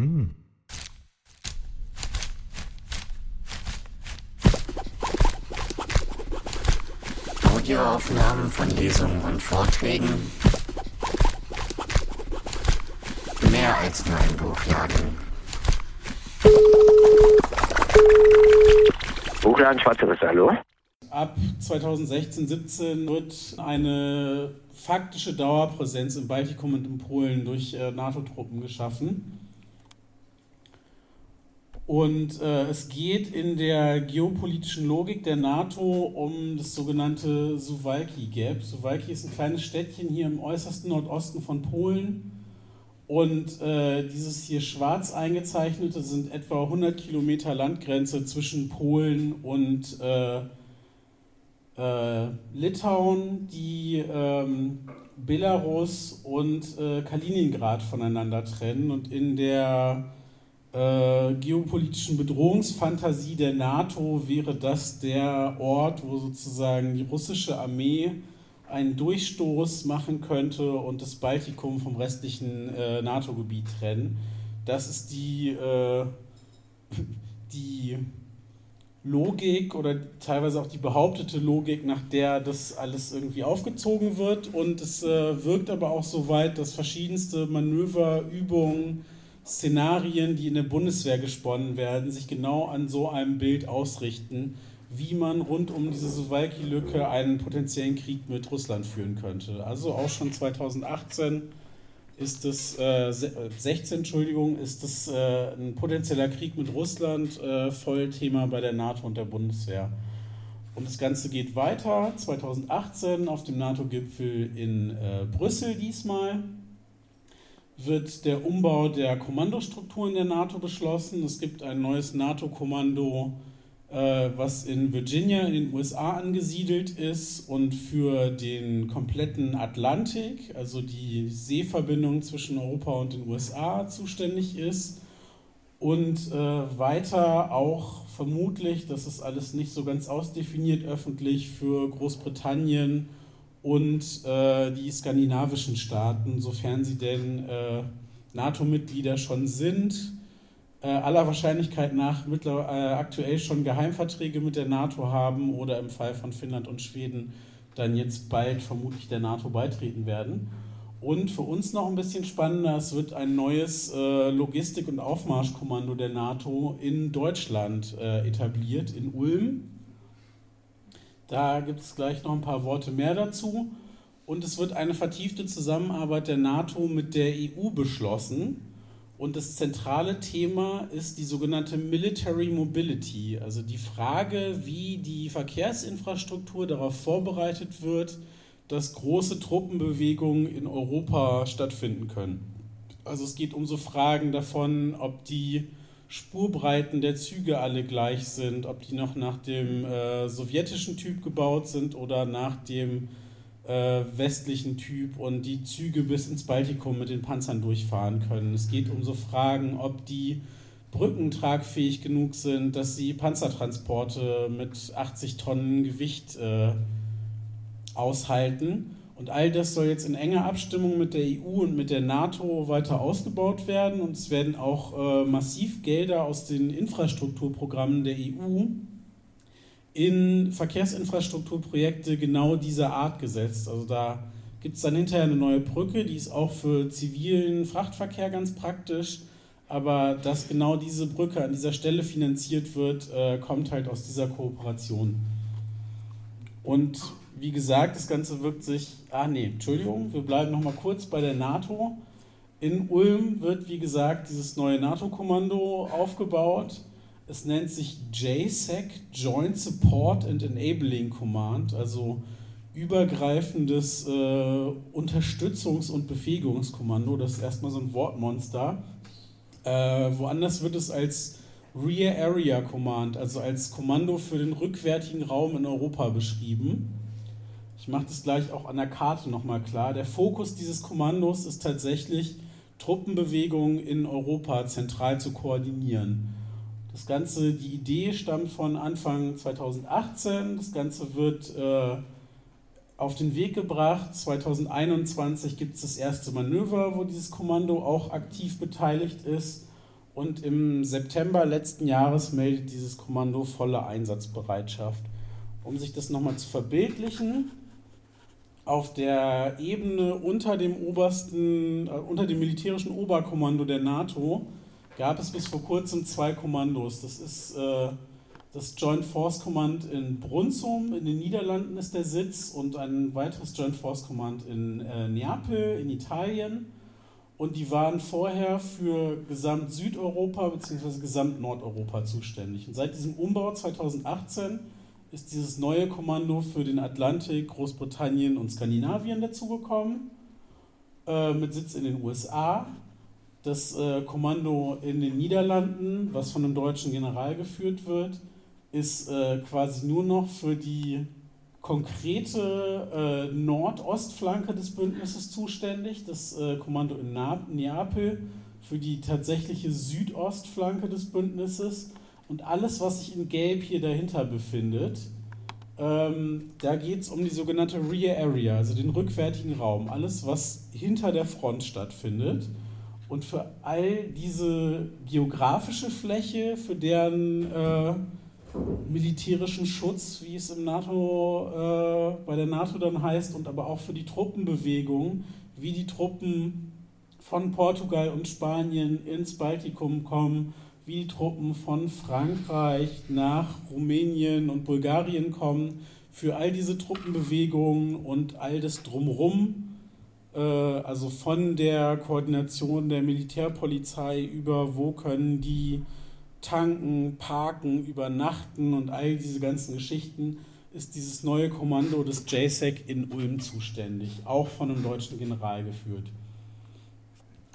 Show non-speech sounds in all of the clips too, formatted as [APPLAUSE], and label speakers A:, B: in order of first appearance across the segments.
A: Hm.
B: Audioaufnahmen von Lesungen und Vorträgen. Mehr als nur ein Buchladen.
C: Buchladen Schwarze Risse, hallo?
D: Ab 2016, 17 wird eine faktische Dauerpräsenz im Baltikum und in Polen durch äh, NATO-Truppen geschaffen. Und äh, es geht in der geopolitischen Logik der NATO um das sogenannte Suwalki Gap. Suwalki ist ein kleines Städtchen hier im äußersten Nordosten von Polen. Und äh, dieses hier schwarz eingezeichnete sind etwa 100 Kilometer Landgrenze zwischen Polen und äh, äh, Litauen, die ähm, Belarus und äh, Kaliningrad voneinander trennen. Und in der äh, geopolitischen Bedrohungsfantasie der NATO wäre das der Ort, wo sozusagen die russische Armee einen Durchstoß machen könnte und das Baltikum vom restlichen äh, NATO-Gebiet trennen. Das ist die, äh, [LAUGHS] die Logik oder teilweise auch die behauptete Logik, nach der das alles irgendwie aufgezogen wird. Und es äh, wirkt aber auch so weit, dass verschiedenste Manöver, Übungen, Szenarien, die in der Bundeswehr gesponnen werden, sich genau an so einem Bild ausrichten, wie man rund um diese Suwalki-Lücke einen potenziellen Krieg mit Russland führen könnte. Also auch schon 2018 ist es, äh, 16, Entschuldigung, ist es äh, ein potenzieller Krieg mit Russland äh, voll Thema bei der NATO und der Bundeswehr. Und das Ganze geht weiter, 2018 auf dem NATO-Gipfel in äh, Brüssel diesmal wird der Umbau der Kommandostrukturen der NATO beschlossen. Es gibt ein neues NATO-Kommando, äh, was in Virginia in den USA angesiedelt ist und für den kompletten Atlantik, also die Seeverbindung zwischen Europa und den USA, zuständig ist. Und äh, weiter auch vermutlich, das ist alles nicht so ganz ausdefiniert öffentlich, für Großbritannien und äh, die skandinavischen Staaten, sofern sie denn äh, NATO-Mitglieder schon sind, äh, aller Wahrscheinlichkeit nach äh, aktuell schon Geheimverträge mit der NATO haben oder im Fall von Finnland und Schweden dann jetzt bald vermutlich der NATO beitreten werden. Und für uns noch ein bisschen spannender, es wird ein neues äh, Logistik- und Aufmarschkommando der NATO in Deutschland äh, etabliert, in Ulm da gibt es gleich noch ein paar Worte mehr dazu. Und es wird eine vertiefte Zusammenarbeit der NATO mit der EU beschlossen. Und das zentrale Thema ist die sogenannte Military Mobility, also die Frage, wie die Verkehrsinfrastruktur darauf vorbereitet wird, dass große Truppenbewegungen in Europa stattfinden können. Also es geht um so Fragen davon, ob die Spurbreiten der Züge alle gleich sind, ob die noch nach dem äh, sowjetischen Typ gebaut sind oder nach dem äh, westlichen Typ und die Züge bis ins Baltikum mit den Panzern durchfahren können. Es geht um so Fragen, ob die Brücken tragfähig genug sind, dass sie Panzertransporte mit 80 Tonnen Gewicht äh, aushalten. Und all das soll jetzt in enger Abstimmung mit der EU und mit der NATO weiter ausgebaut werden. Und es werden auch äh, massiv Gelder aus den Infrastrukturprogrammen der EU in Verkehrsinfrastrukturprojekte genau dieser Art gesetzt. Also da gibt es dann hinterher eine neue Brücke, die ist auch für zivilen Frachtverkehr ganz praktisch. Aber dass genau diese Brücke an dieser Stelle finanziert wird, äh, kommt halt aus dieser Kooperation. Und wie gesagt, das Ganze wirkt sich. Ah, nee, Entschuldigung, wir bleiben noch mal kurz bei der NATO. In Ulm wird, wie gesagt, dieses neue NATO-Kommando aufgebaut. Es nennt sich JSEC, Joint Support and Enabling Command, also übergreifendes äh, Unterstützungs- und Befähigungskommando. Das ist erstmal so ein Wortmonster. Äh, woanders wird es als Rear Area Command, also als Kommando für den rückwärtigen Raum in Europa beschrieben. Ich mache das gleich auch an der Karte nochmal klar. Der Fokus dieses Kommandos ist tatsächlich, Truppenbewegungen in Europa zentral zu koordinieren. Das Ganze, die Idee stammt von Anfang 2018. Das Ganze wird äh, auf den Weg gebracht. 2021 gibt es das erste Manöver, wo dieses Kommando auch aktiv beteiligt ist. Und im September letzten Jahres meldet dieses Kommando volle Einsatzbereitschaft. Um sich das nochmal zu verbildlichen, auf der Ebene unter dem obersten, äh, unter dem militärischen Oberkommando der NATO gab es bis vor kurzem zwei Kommandos. Das ist äh, das Joint Force Command in Brunsum in den Niederlanden ist der Sitz und ein weiteres Joint Force Command in äh, Neapel in Italien. Und die waren vorher für Gesamt Südeuropa bzw. Gesamt Nordeuropa zuständig. Und seit diesem Umbau 2018 ist dieses neue Kommando für den Atlantik, Großbritannien und Skandinavien dazugekommen, äh, mit Sitz in den USA. Das äh, Kommando in den Niederlanden, was von einem deutschen General geführt wird, ist äh, quasi nur noch für die konkrete äh, Nordostflanke des Bündnisses zuständig, das äh, Kommando in Neapel für die tatsächliche Südostflanke des Bündnisses und alles, was sich in Gelb hier dahinter befindet. Ähm, da geht es um die sogenannte Rear Area, also den rückwärtigen Raum, alles, was hinter der Front stattfindet. Und für all diese geografische Fläche, für deren äh, militärischen Schutz, wie es im NATO, äh, bei der NATO dann heißt, und aber auch für die Truppenbewegung, wie die Truppen von Portugal und Spanien ins Baltikum kommen, wie die Truppen von Frankreich nach Rumänien und Bulgarien kommen, für all diese Truppenbewegungen und all das drumherum, äh, also von der Koordination der Militärpolizei über wo können die tanken, parken, übernachten und all diese ganzen Geschichten ist dieses neue Kommando des JSEC in Ulm zuständig, auch von einem deutschen General geführt.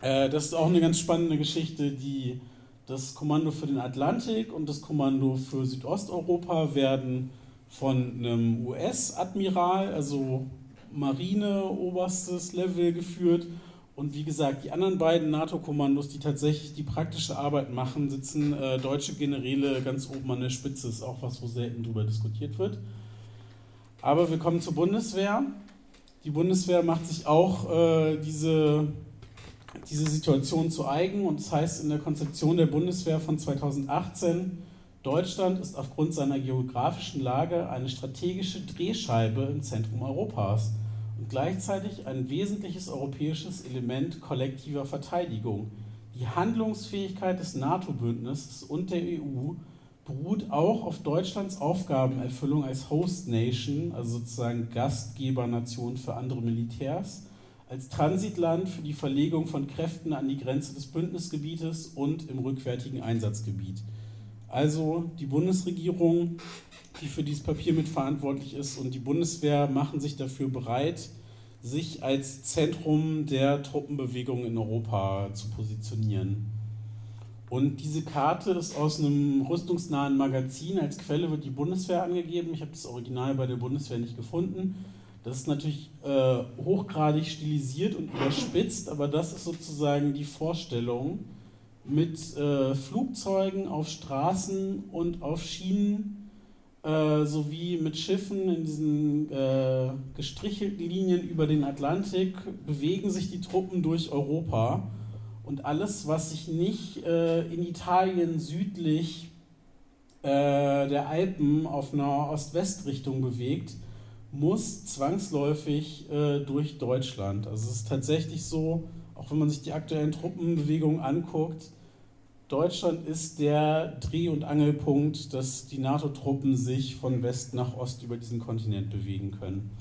D: Äh, das ist auch eine ganz spannende Geschichte, die das Kommando für den Atlantik und das Kommando für Südosteuropa werden von einem US-Admiral, also Marine oberstes Level geführt und wie gesagt, die anderen beiden NATO-Kommandos, die tatsächlich die praktische Arbeit machen, sitzen äh, deutsche Generäle ganz oben an der Spitze. Ist auch was, wo selten darüber diskutiert wird. Aber wir kommen zur Bundeswehr. Die Bundeswehr macht sich auch äh, diese, diese Situation zu eigen. Und das heißt in der Konzeption der Bundeswehr von 2018, Deutschland ist aufgrund seiner geografischen Lage eine strategische Drehscheibe im Zentrum Europas und gleichzeitig ein wesentliches europäisches Element kollektiver Verteidigung. Die Handlungsfähigkeit des NATO-Bündnisses und der EU beruht auch auf Deutschlands Aufgabenerfüllung als Host Nation, also sozusagen Gastgebernation für andere Militärs, als Transitland für die Verlegung von Kräften an die Grenze des Bündnisgebietes und im rückwärtigen Einsatzgebiet. Also die Bundesregierung die für dieses Papier mitverantwortlich ist. Und die Bundeswehr machen sich dafür bereit, sich als Zentrum der Truppenbewegung in Europa zu positionieren. Und diese Karte ist aus einem rüstungsnahen Magazin. Als Quelle wird die Bundeswehr angegeben. Ich habe das Original bei der Bundeswehr nicht gefunden. Das ist natürlich äh, hochgradig stilisiert und überspitzt, aber das ist sozusagen die Vorstellung mit äh, Flugzeugen auf Straßen und auf Schienen äh, sowie mit Schiffen in diesen äh, gestrichelten Linien über den Atlantik bewegen sich die Truppen durch Europa. Und alles, was sich nicht äh, in Italien südlich äh, der Alpen auf einer Ost-West-Richtung bewegt, muss zwangsläufig äh, durch Deutschland. Also es ist tatsächlich so, auch wenn man sich die aktuellen Truppenbewegungen anguckt, Deutschland ist der Dreh- und Angelpunkt, dass die NATO-Truppen sich von West nach Ost über diesen Kontinent bewegen können.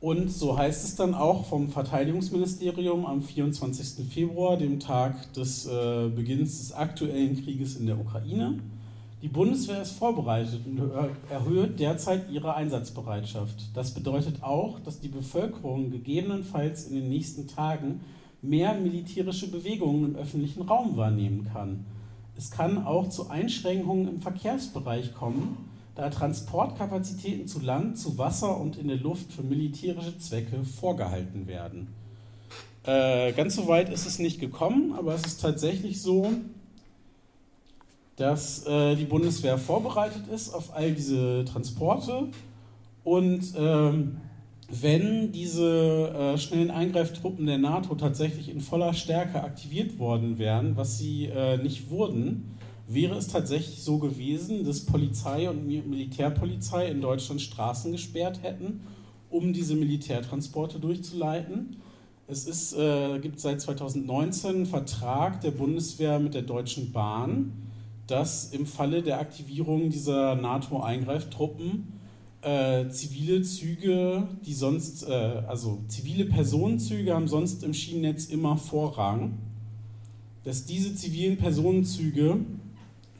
D: Und so heißt es dann auch vom Verteidigungsministerium am 24. Februar, dem Tag des äh, Beginns des aktuellen Krieges in der Ukraine. Die Bundeswehr ist vorbereitet und erhöht derzeit ihre Einsatzbereitschaft. Das bedeutet auch, dass die Bevölkerung gegebenenfalls in den nächsten Tagen mehr militärische Bewegungen im öffentlichen Raum wahrnehmen kann. Es kann auch zu Einschränkungen im Verkehrsbereich kommen, da Transportkapazitäten zu Land, zu Wasser und in der Luft für militärische Zwecke vorgehalten werden. Äh, ganz so weit ist es nicht gekommen, aber es ist tatsächlich so, dass äh, die Bundeswehr vorbereitet ist auf all diese Transporte und ähm, wenn diese äh, schnellen Eingreiftruppen der NATO tatsächlich in voller Stärke aktiviert worden wären, was sie äh, nicht wurden, wäre es tatsächlich so gewesen, dass Polizei und Militärpolizei in Deutschland Straßen gesperrt hätten, um diese Militärtransporte durchzuleiten. Es ist, äh, gibt seit 2019 einen Vertrag der Bundeswehr mit der Deutschen Bahn, dass im Falle der Aktivierung dieser NATO-Eingreiftruppen äh, zivile Züge, die sonst, äh, also zivile Personenzüge haben sonst im Schienennetz immer Vorrang, dass diese zivilen Personenzüge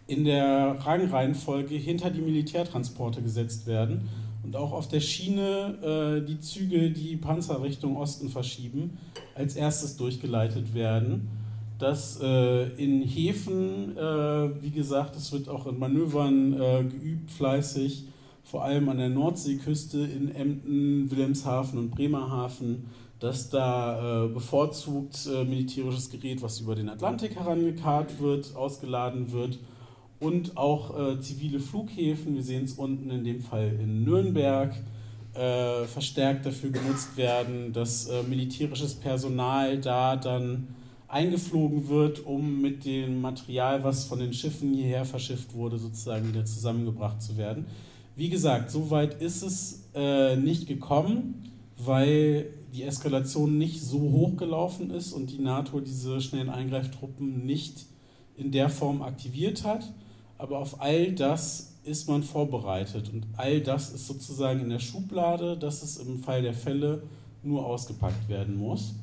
D: in der Rangreihenfolge hinter die Militärtransporte gesetzt werden und auch auf der Schiene äh, die Züge, die Panzer Richtung Osten verschieben, als erstes durchgeleitet werden. Dass äh, in Häfen, äh, wie gesagt, es wird auch in Manövern äh, geübt, fleißig, vor allem an der Nordseeküste in Emden, Wilhelmshaven und Bremerhaven, dass da äh, bevorzugt äh, militärisches Gerät, was über den Atlantik herangekarrt wird, ausgeladen wird und auch äh, zivile Flughäfen, wir sehen es unten in dem Fall in Nürnberg, verstärkt dafür genutzt werden, dass militärisches Personal da dann eingeflogen wird, um mit dem Material, was von den Schiffen hierher verschifft wurde, sozusagen wieder zusammengebracht zu werden. Wie gesagt, so weit ist es äh, nicht gekommen, weil die Eskalation nicht so hoch gelaufen ist und die NATO diese schnellen Eingreiftruppen nicht in der Form aktiviert hat. Aber auf all das ist man vorbereitet und all das ist sozusagen in der Schublade, dass es im Fall der Fälle nur ausgepackt werden muss.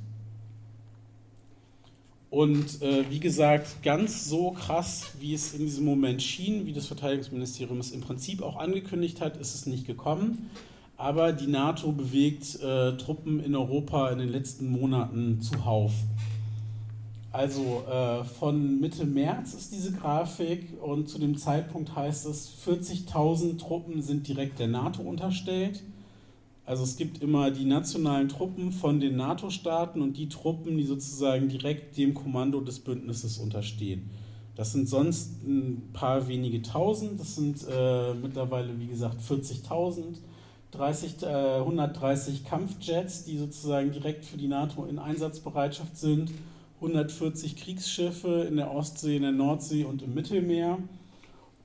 D: Und äh, wie gesagt, ganz so krass, wie es in diesem Moment schien, wie das Verteidigungsministerium es im Prinzip auch angekündigt hat, ist es nicht gekommen. Aber die NATO bewegt äh, Truppen in Europa in den letzten Monaten zuhauf. Also äh, von Mitte März ist diese Grafik und zu dem Zeitpunkt heißt es, 40.000 Truppen sind direkt der NATO unterstellt. Also es gibt immer die nationalen Truppen von den NATO-Staaten und die Truppen, die sozusagen direkt dem Kommando des Bündnisses unterstehen. Das sind sonst ein paar wenige Tausend, das sind äh, mittlerweile, wie gesagt, 40.000, äh, 130 Kampfjets, die sozusagen direkt für die NATO in Einsatzbereitschaft sind, 140 Kriegsschiffe in der Ostsee, in der Nordsee und im Mittelmeer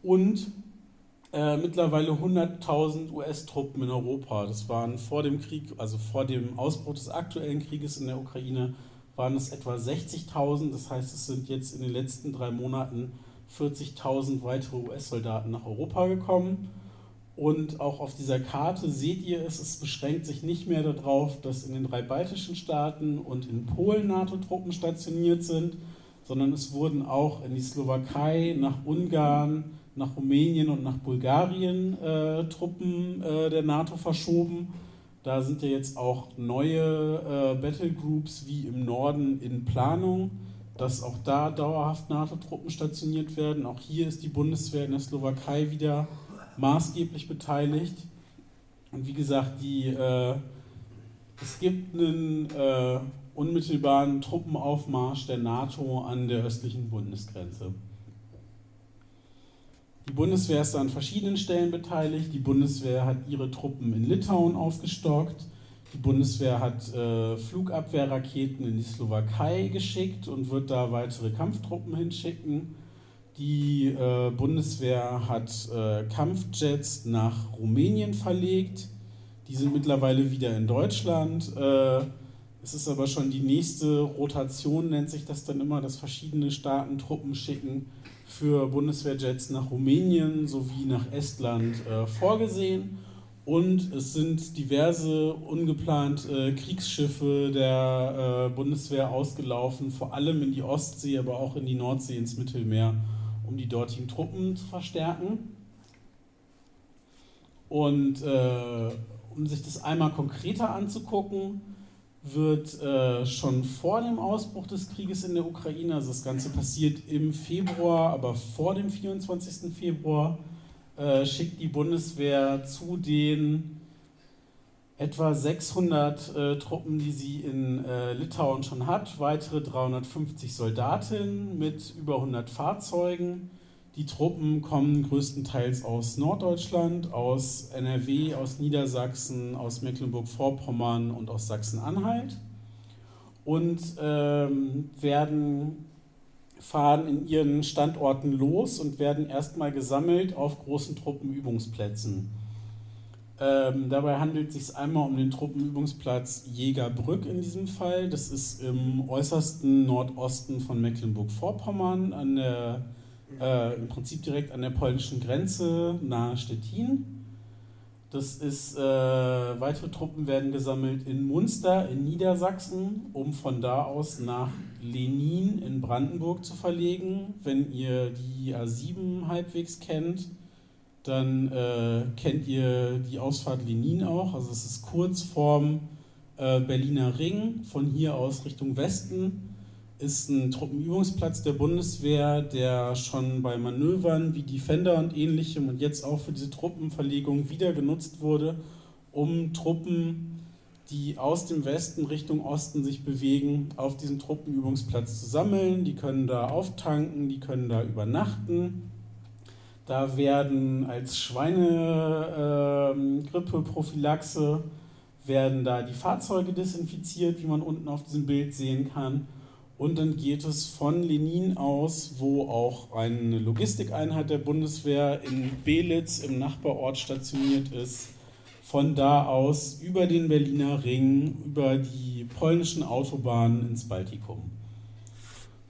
D: und äh, mittlerweile 100.000 US-Truppen in Europa. Das waren vor dem Krieg, also vor dem Ausbruch des aktuellen Krieges in der Ukraine, waren es etwa 60.000. Das heißt, es sind jetzt in den letzten drei Monaten 40.000 weitere US-Soldaten nach Europa gekommen. Und auch auf dieser Karte seht ihr es, es beschränkt sich nicht mehr darauf, dass in den drei baltischen Staaten und in Polen NATO-Truppen stationiert sind, sondern es wurden auch in die Slowakei, nach Ungarn, nach Rumänien und nach Bulgarien äh, Truppen äh, der NATO verschoben. Da sind ja jetzt auch neue äh, Battlegroups wie im Norden in Planung, dass auch da dauerhaft NATO-Truppen stationiert werden. Auch hier ist die Bundeswehr in der Slowakei wieder maßgeblich beteiligt. Und wie gesagt, die, äh, es gibt einen äh, unmittelbaren Truppenaufmarsch der NATO an der östlichen Bundesgrenze. Die Bundeswehr ist an verschiedenen Stellen beteiligt. Die Bundeswehr hat ihre Truppen in Litauen aufgestockt. Die Bundeswehr hat äh, Flugabwehrraketen in die Slowakei geschickt und wird da weitere Kampftruppen hinschicken. Die äh, Bundeswehr hat äh, Kampfjets nach Rumänien verlegt. Die sind mittlerweile wieder in Deutschland. Äh, es ist aber schon die nächste Rotation, nennt sich das dann immer, dass verschiedene Staaten Truppen schicken für Bundeswehrjets nach Rumänien sowie nach Estland äh, vorgesehen. Und es sind diverse ungeplant äh, Kriegsschiffe der äh, Bundeswehr ausgelaufen, vor allem in die Ostsee, aber auch in die Nordsee, ins Mittelmeer, um die dortigen Truppen zu verstärken. Und äh, um sich das einmal konkreter anzugucken, wird äh, schon vor dem Ausbruch des Krieges in der Ukraine, also das Ganze passiert im Februar, aber vor dem 24. Februar, äh, schickt die Bundeswehr zu den etwa 600 äh, Truppen, die sie in äh, Litauen schon hat, weitere 350 Soldatinnen mit über 100 Fahrzeugen. Die Truppen kommen größtenteils aus Norddeutschland, aus NRW, aus Niedersachsen, aus Mecklenburg-Vorpommern und aus Sachsen-Anhalt und ähm, werden fahren in ihren Standorten los und werden erstmal gesammelt auf großen Truppenübungsplätzen. Ähm, dabei handelt es sich einmal um den Truppenübungsplatz Jägerbrück in diesem Fall. Das ist im äußersten Nordosten von Mecklenburg-Vorpommern an der äh, im Prinzip direkt an der polnischen Grenze nahe Stettin. Das ist, äh, weitere Truppen werden gesammelt in Munster in Niedersachsen, um von da aus nach Lenin in Brandenburg zu verlegen. Wenn ihr die A7 halbwegs kennt, dann äh, kennt ihr die Ausfahrt Lenin auch. Also es ist kurz vorm äh, Berliner Ring, von hier aus Richtung Westen ist ein Truppenübungsplatz der Bundeswehr, der schon bei Manövern wie Defender und ähnlichem und jetzt auch für diese Truppenverlegung wieder genutzt wurde, um Truppen, die aus dem Westen Richtung Osten sich bewegen, auf diesem Truppenübungsplatz zu sammeln. Die können da auftanken, die können da übernachten. Da werden als Schweinegrippe-Prophylaxe ähm, werden da die Fahrzeuge desinfiziert, wie man unten auf diesem Bild sehen kann. Und dann geht es von Lenin aus, wo auch eine Logistikeinheit der Bundeswehr in Belitz im Nachbarort stationiert ist, von da aus über den Berliner Ring, über die polnischen Autobahnen ins Baltikum.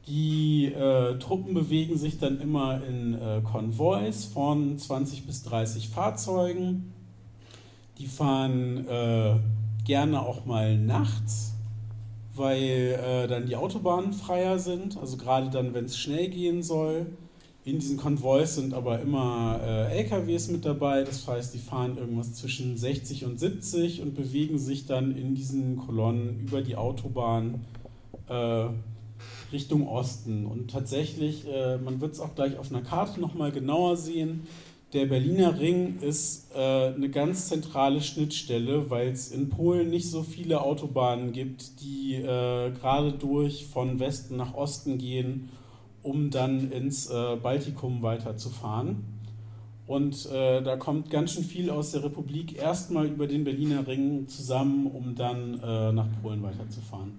D: Die äh, Truppen bewegen sich dann immer in äh, Konvois von 20 bis 30 Fahrzeugen. Die fahren äh, gerne auch mal nachts weil äh, dann die Autobahnen freier sind, also gerade dann, wenn es schnell gehen soll. In diesen Konvois sind aber immer äh, LKWs mit dabei, das heißt, die fahren irgendwas zwischen 60 und 70 und bewegen sich dann in diesen Kolonnen über die Autobahn äh, Richtung Osten. Und tatsächlich, äh, man wird es auch gleich auf einer Karte nochmal genauer sehen, der Berliner Ring ist äh, eine ganz zentrale Schnittstelle, weil es in Polen nicht so viele Autobahnen gibt, die äh, gerade durch von Westen nach Osten gehen, um dann ins äh, Baltikum weiterzufahren. Und äh, da kommt ganz schön viel aus der Republik erstmal über den Berliner Ring zusammen, um dann äh, nach Polen weiterzufahren.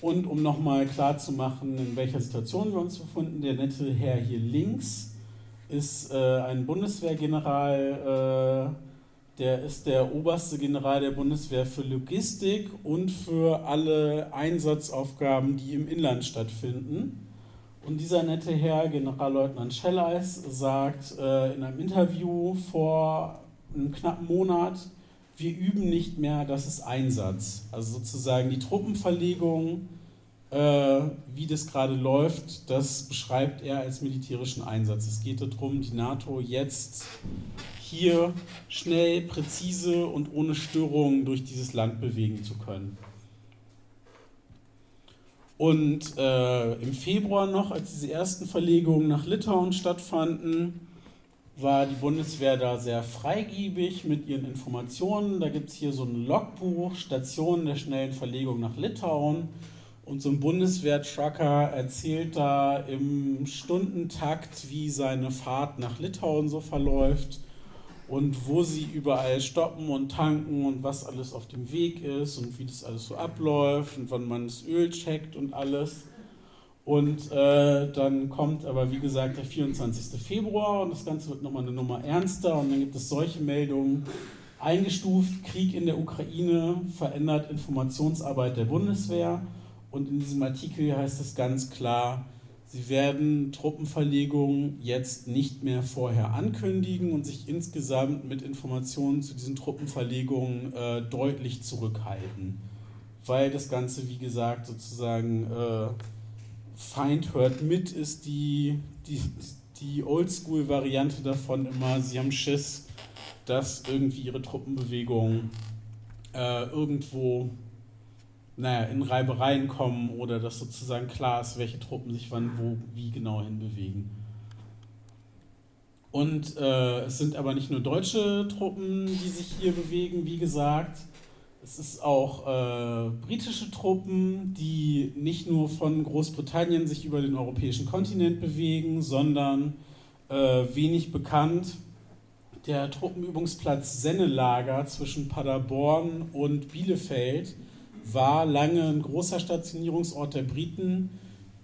D: Und um nochmal klarzumachen, in welcher Situation wir uns befinden, der nette Herr hier links ist äh, ein Bundeswehrgeneral, äh, der ist der oberste General der Bundeswehr für Logistik und für alle Einsatzaufgaben, die im Inland stattfinden. Und dieser nette Herr, Generalleutnant Schelleis, sagt äh, in einem Interview vor einem knappen Monat, wir üben nicht mehr, das ist Einsatz. Also sozusagen die Truppenverlegung äh, wie das gerade läuft, das beschreibt er als militärischen Einsatz. Es geht darum, die NATO jetzt hier schnell, präzise und ohne Störungen durch dieses Land bewegen zu können. Und äh, im Februar noch, als diese ersten Verlegungen nach Litauen stattfanden, war die Bundeswehr da sehr freigiebig mit ihren Informationen. Da gibt es hier so ein Logbuch, Stationen der schnellen Verlegung nach Litauen. Und so ein Bundeswehr-Trucker erzählt da im Stundentakt, wie seine Fahrt nach Litauen so verläuft und wo sie überall stoppen und tanken und was alles auf dem Weg ist und wie das alles so abläuft und wann man das Öl checkt und alles. Und äh, dann kommt aber, wie gesagt, der 24. Februar und das Ganze wird nochmal eine Nummer ernster und dann gibt es solche Meldungen. Eingestuft, Krieg in der Ukraine verändert Informationsarbeit der Bundeswehr. Und in diesem Artikel heißt es ganz klar, sie werden Truppenverlegungen jetzt nicht mehr vorher ankündigen und sich insgesamt mit Informationen zu diesen Truppenverlegungen äh, deutlich zurückhalten. Weil das Ganze, wie gesagt, sozusagen äh, Feind hört mit, ist die, die, die Oldschool-Variante davon immer, sie haben Schiss, dass irgendwie ihre Truppenbewegung äh, irgendwo naja, in Reibereien kommen oder dass sozusagen klar ist, welche Truppen sich wann wo wie genau hinbewegen. Und äh, es sind aber nicht nur deutsche Truppen, die sich hier bewegen, wie gesagt. Es ist auch äh, britische Truppen, die nicht nur von Großbritannien sich über den europäischen Kontinent bewegen, sondern äh, wenig bekannt der Truppenübungsplatz Sennelager zwischen Paderborn und Bielefeld war lange ein großer Stationierungsort der Briten,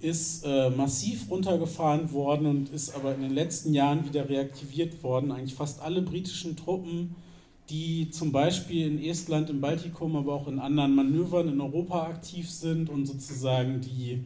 D: ist äh, massiv runtergefahren worden und ist aber in den letzten Jahren wieder reaktiviert worden. Eigentlich fast alle britischen Truppen, die zum Beispiel in Estland, im Baltikum, aber auch in anderen Manövern in Europa aktiv sind und sozusagen die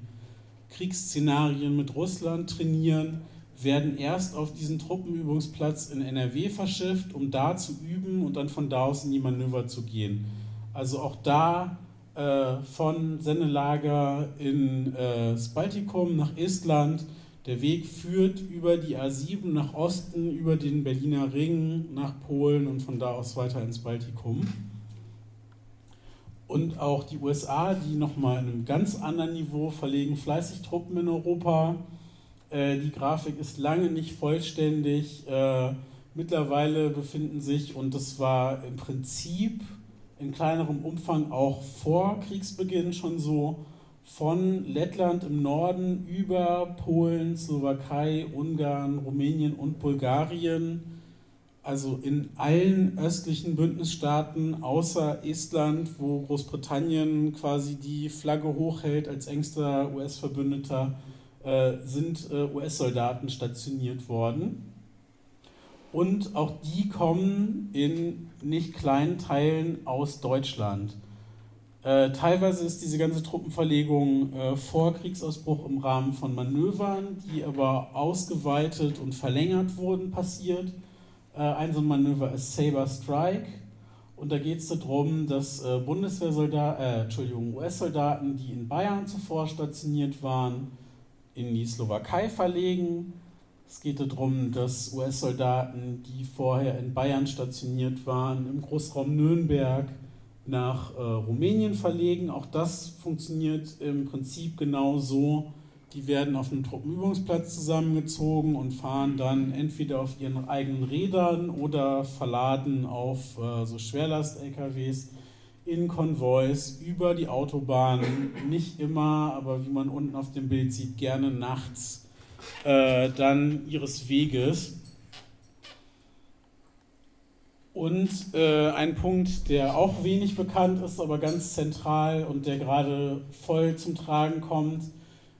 D: Kriegsszenarien mit Russland trainieren, werden erst auf diesen Truppenübungsplatz in NRW verschifft, um da zu üben und dann von da aus in die Manöver zu gehen. Also auch da äh, von Sennelager in äh, das Baltikum nach Estland. Der Weg führt über die A7 nach Osten, über den Berliner Ring nach Polen und von da aus weiter ins Baltikum. Und auch die USA, die nochmal in einem ganz anderen Niveau verlegen fleißig Truppen in Europa äh, die Grafik ist lange nicht vollständig. Äh, mittlerweile befinden sich, und das war im Prinzip in kleinerem Umfang auch vor Kriegsbeginn schon so, von Lettland im Norden über Polen, Slowakei, Ungarn, Rumänien und Bulgarien, also in allen östlichen Bündnisstaaten außer Estland, wo Großbritannien quasi die Flagge hochhält als engster US-Verbündeter, äh, sind äh, US-Soldaten stationiert worden. Und auch die kommen in nicht kleinen Teilen aus Deutschland. Äh, teilweise ist diese ganze Truppenverlegung äh, vor Kriegsausbruch im Rahmen von Manövern, die aber ausgeweitet und verlängert wurden, passiert. Äh, ein so ein Manöver ist Saber Strike. Und da geht es darum, dass äh, Bundeswehrsoldaten, Entschuldigung, US-Soldaten, die in Bayern zuvor stationiert waren, in die Slowakei verlegen. Es geht darum, dass US-Soldaten, die vorher in Bayern stationiert waren, im Großraum Nürnberg nach äh, Rumänien verlegen. Auch das funktioniert im Prinzip genau so. Die werden auf einem Truppenübungsplatz zusammengezogen und fahren dann entweder auf ihren eigenen Rädern oder verladen auf äh, so Schwerlast-LKWs in Konvois über die Autobahn, nicht immer, aber wie man unten auf dem Bild sieht, gerne nachts, äh, dann ihres Weges. Und äh, ein Punkt, der auch wenig bekannt ist, aber ganz zentral und der gerade voll zum Tragen kommt,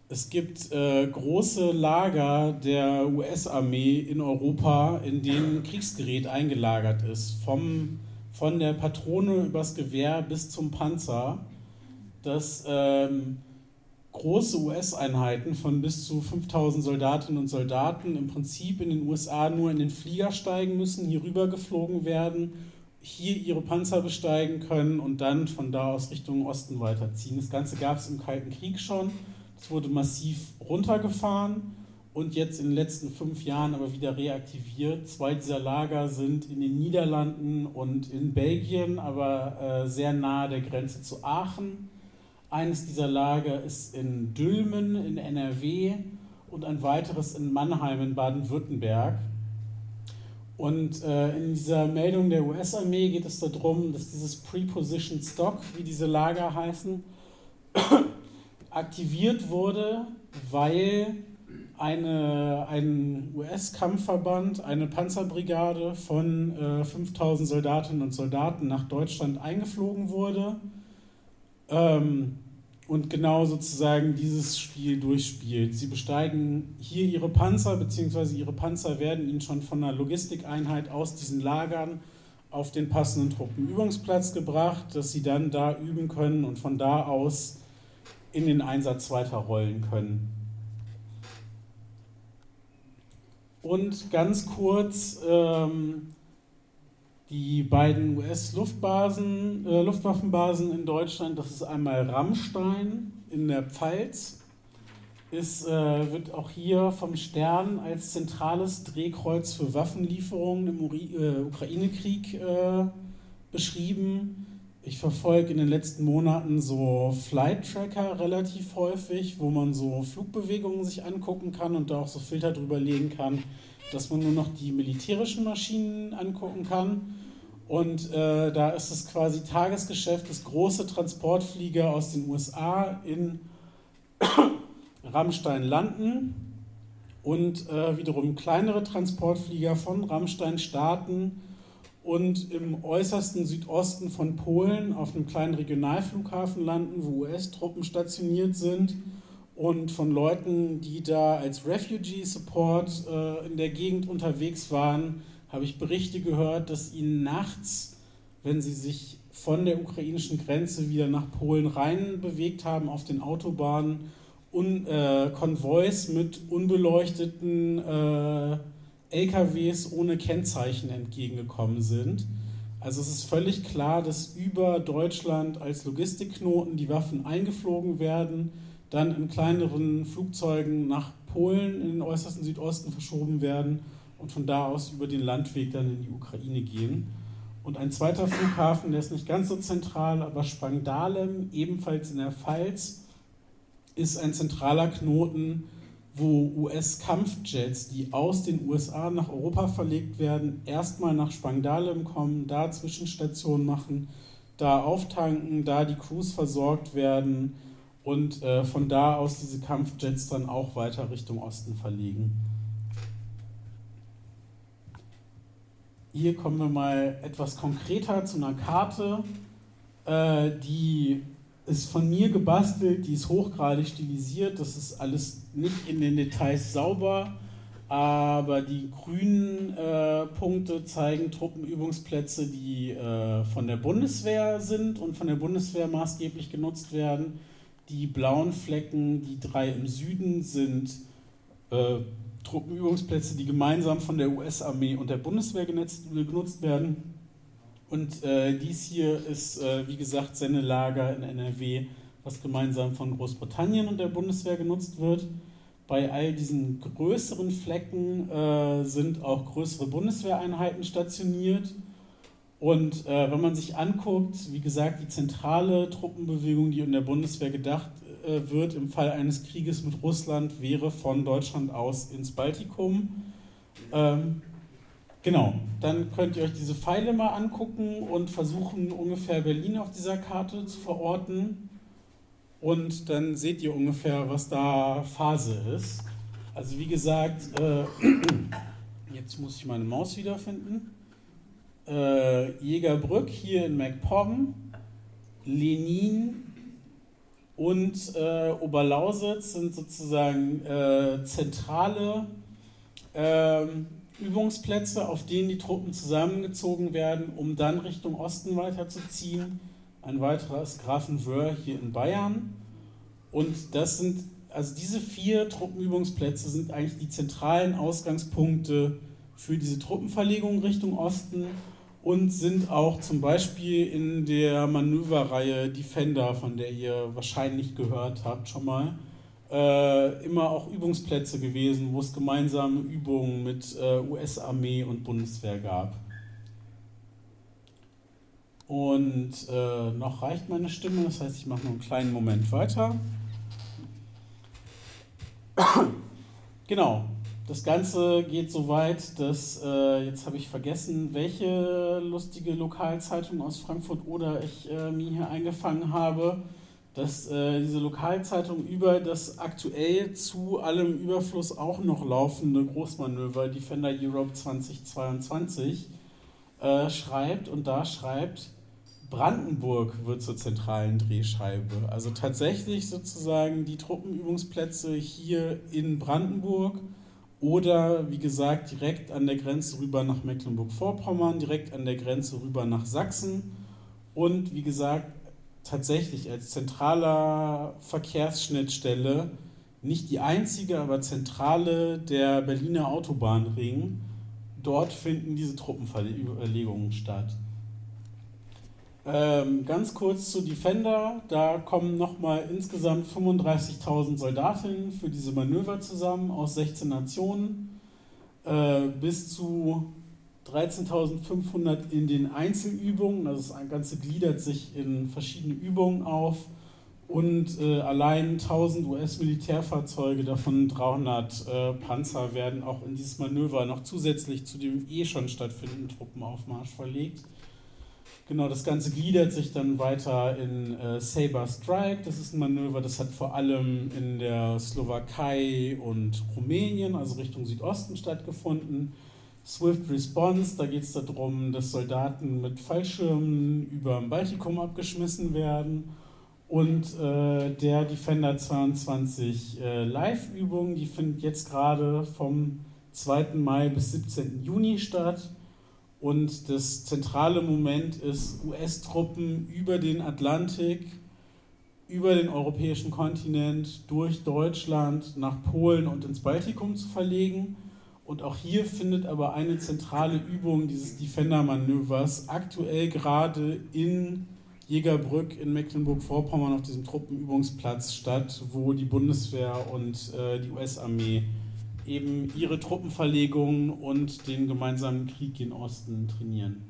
D: es gibt äh, große Lager der US-Armee in Europa, in denen Kriegsgerät eingelagert ist, vom von der Patrone übers Gewehr bis zum Panzer, dass ähm, große US-Einheiten von bis zu 5000 Soldatinnen und Soldaten im Prinzip in den USA nur in den Flieger steigen müssen, hier rüber geflogen werden, hier ihre Panzer besteigen können und dann von da aus Richtung Osten weiterziehen. Das Ganze gab es im Kalten Krieg schon. Es wurde massiv runtergefahren und jetzt in den letzten fünf Jahren aber wieder reaktiviert. Zwei dieser Lager sind in den Niederlanden und in Belgien, aber äh, sehr nahe der Grenze zu Aachen. Eines dieser Lager ist in Dülmen in NRW und ein weiteres in Mannheim in Baden-Württemberg. Und äh, in dieser Meldung der US-Armee geht es darum, dass dieses Preposition Stock, wie diese Lager heißen, [COUGHS] aktiviert wurde, weil eine, ein US-Kampfverband, eine Panzerbrigade von äh, 5000 Soldatinnen und Soldaten nach Deutschland eingeflogen wurde ähm, und genau sozusagen dieses Spiel durchspielt. Sie besteigen hier ihre Panzer, beziehungsweise ihre Panzer werden ihnen schon von einer Logistikeinheit aus diesen Lagern auf den passenden Truppenübungsplatz gebracht, dass sie dann da üben können und von da aus in den Einsatz weiterrollen können. Und ganz kurz ähm, die beiden US-Luftbasen, äh, Luftwaffenbasen in Deutschland, das ist einmal Rammstein in der Pfalz, ist, äh, wird auch hier vom Stern als zentrales Drehkreuz für Waffenlieferungen im äh, Ukraine-Krieg äh, beschrieben. Ich verfolge in den letzten Monaten so Flight Tracker relativ häufig, wo man so Flugbewegungen sich angucken kann und da auch so Filter drüber legen kann, dass man nur noch die militärischen Maschinen angucken kann. Und äh, da ist es quasi Tagesgeschäft, dass große Transportflieger aus den USA in [COUGHS] Rammstein landen und äh, wiederum kleinere Transportflieger von Rammstein starten und im äußersten Südosten von Polen auf einem kleinen Regionalflughafen landen, wo US-Truppen stationiert sind und von Leuten, die da als Refugee Support äh, in der Gegend unterwegs waren, habe ich Berichte gehört, dass ihnen nachts, wenn sie sich von der ukrainischen Grenze wieder nach Polen rein bewegt haben auf den Autobahnen, un, äh, Konvois mit unbeleuchteten äh, LKWs ohne Kennzeichen entgegengekommen sind. Also es ist völlig klar, dass über Deutschland als Logistikknoten die Waffen eingeflogen werden, dann in kleineren Flugzeugen nach Polen in den äußersten Südosten verschoben werden und von da aus über den Landweg dann in die Ukraine gehen. Und ein zweiter Flughafen, der ist nicht ganz so zentral, aber Spangdalem, ebenfalls in der Pfalz, ist ein zentraler Knoten, wo US-Kampfjets, die aus den USA nach Europa verlegt werden, erstmal nach Spangdalem kommen, da Zwischenstationen machen, da auftanken, da die Crews versorgt werden und äh, von da aus diese Kampfjets dann auch weiter Richtung Osten verlegen. Hier kommen wir mal etwas konkreter zu einer Karte, äh, die ist von mir gebastelt, die ist hochgradig stilisiert, das ist alles nicht in den Details sauber, aber die grünen äh, Punkte zeigen Truppenübungsplätze, die äh, von der Bundeswehr sind und von der Bundeswehr maßgeblich genutzt werden. Die blauen Flecken, die drei im Süden, sind äh, Truppenübungsplätze, die gemeinsam von der US-Armee und der Bundeswehr genetzt, genutzt werden. Und äh, dies hier ist, äh, wie gesagt, Sennelager in NRW, was gemeinsam von Großbritannien und der Bundeswehr genutzt wird. Bei all diesen größeren Flecken äh, sind auch größere Bundeswehreinheiten stationiert. Und äh, wenn man sich anguckt, wie gesagt, die zentrale Truppenbewegung, die in der Bundeswehr gedacht äh, wird im Fall eines Krieges mit Russland, wäre von Deutschland aus ins Baltikum. Ähm, Genau, dann könnt ihr euch diese Pfeile mal angucken und versuchen ungefähr Berlin auf dieser Karte zu verorten. Und dann seht ihr ungefähr, was da Phase ist. Also wie gesagt, äh, [CLEARS THROAT] jetzt muss ich meine Maus wiederfinden. Äh, Jägerbrück hier in MacPom, Lenin und äh, Oberlausitz sind sozusagen äh, zentrale ähm, Übungsplätze, auf denen die Truppen zusammengezogen werden, um dann Richtung Osten weiterzuziehen. Ein weiterer ist Grafenwöhr hier in Bayern. Und das sind, also diese vier Truppenübungsplätze sind eigentlich die zentralen Ausgangspunkte für diese Truppenverlegung Richtung Osten und sind auch zum Beispiel in der Manöverreihe Defender, von der ihr wahrscheinlich gehört habt schon mal, äh, immer auch Übungsplätze gewesen, wo es gemeinsame Übungen mit äh, US-Armee und Bundeswehr gab. Und äh, noch reicht meine Stimme, das heißt, ich mache noch einen kleinen Moment weiter. [COUGHS] genau, das Ganze geht so weit, dass, äh, jetzt habe ich vergessen, welche lustige Lokalzeitung aus Frankfurt oder ich äh, mir hier eingefangen habe dass äh, diese Lokalzeitung über das aktuell zu allem Überfluss auch noch laufende Großmanöver Defender Europe 2022 äh, schreibt und da schreibt, Brandenburg wird zur zentralen Drehscheibe. Also tatsächlich sozusagen die Truppenübungsplätze hier in Brandenburg oder wie gesagt direkt an der Grenze rüber nach Mecklenburg-Vorpommern, direkt an der Grenze rüber nach Sachsen und wie gesagt tatsächlich als zentraler Verkehrsschnittstelle nicht die einzige, aber zentrale der Berliner Autobahnring. Dort finden diese Truppenverlegungen statt. Ähm, ganz kurz zu Defender. Da kommen nochmal insgesamt 35.000 Soldatinnen für diese Manöver zusammen aus 16 Nationen. Äh, bis zu 13.500 in den Einzelübungen, also das Ganze gliedert sich in verschiedene Übungen auf und äh, allein 1000 US-Militärfahrzeuge, davon 300 äh, Panzer, werden auch in dieses Manöver noch zusätzlich zu dem eh schon stattfindenden Truppenaufmarsch verlegt. Genau, das Ganze gliedert sich dann weiter in äh, Saber Strike. Das ist ein Manöver, das hat vor allem in der Slowakei und Rumänien, also Richtung Südosten, stattgefunden. Swift Response, da geht es darum, dass Soldaten mit Fallschirmen über dem Baltikum abgeschmissen werden. Und äh, der Defender 22 äh, Live-Übung, die findet jetzt gerade vom 2. Mai bis 17. Juni statt. Und das zentrale Moment ist, US-Truppen über den Atlantik, über den europäischen Kontinent, durch Deutschland nach Polen und ins Baltikum zu verlegen. Und auch hier findet aber eine zentrale Übung dieses Defender-Manövers aktuell gerade in Jägerbrück in Mecklenburg-Vorpommern auf diesem Truppenübungsplatz statt, wo die Bundeswehr und äh, die US-Armee eben ihre Truppenverlegungen und den gemeinsamen Krieg in Osten trainieren.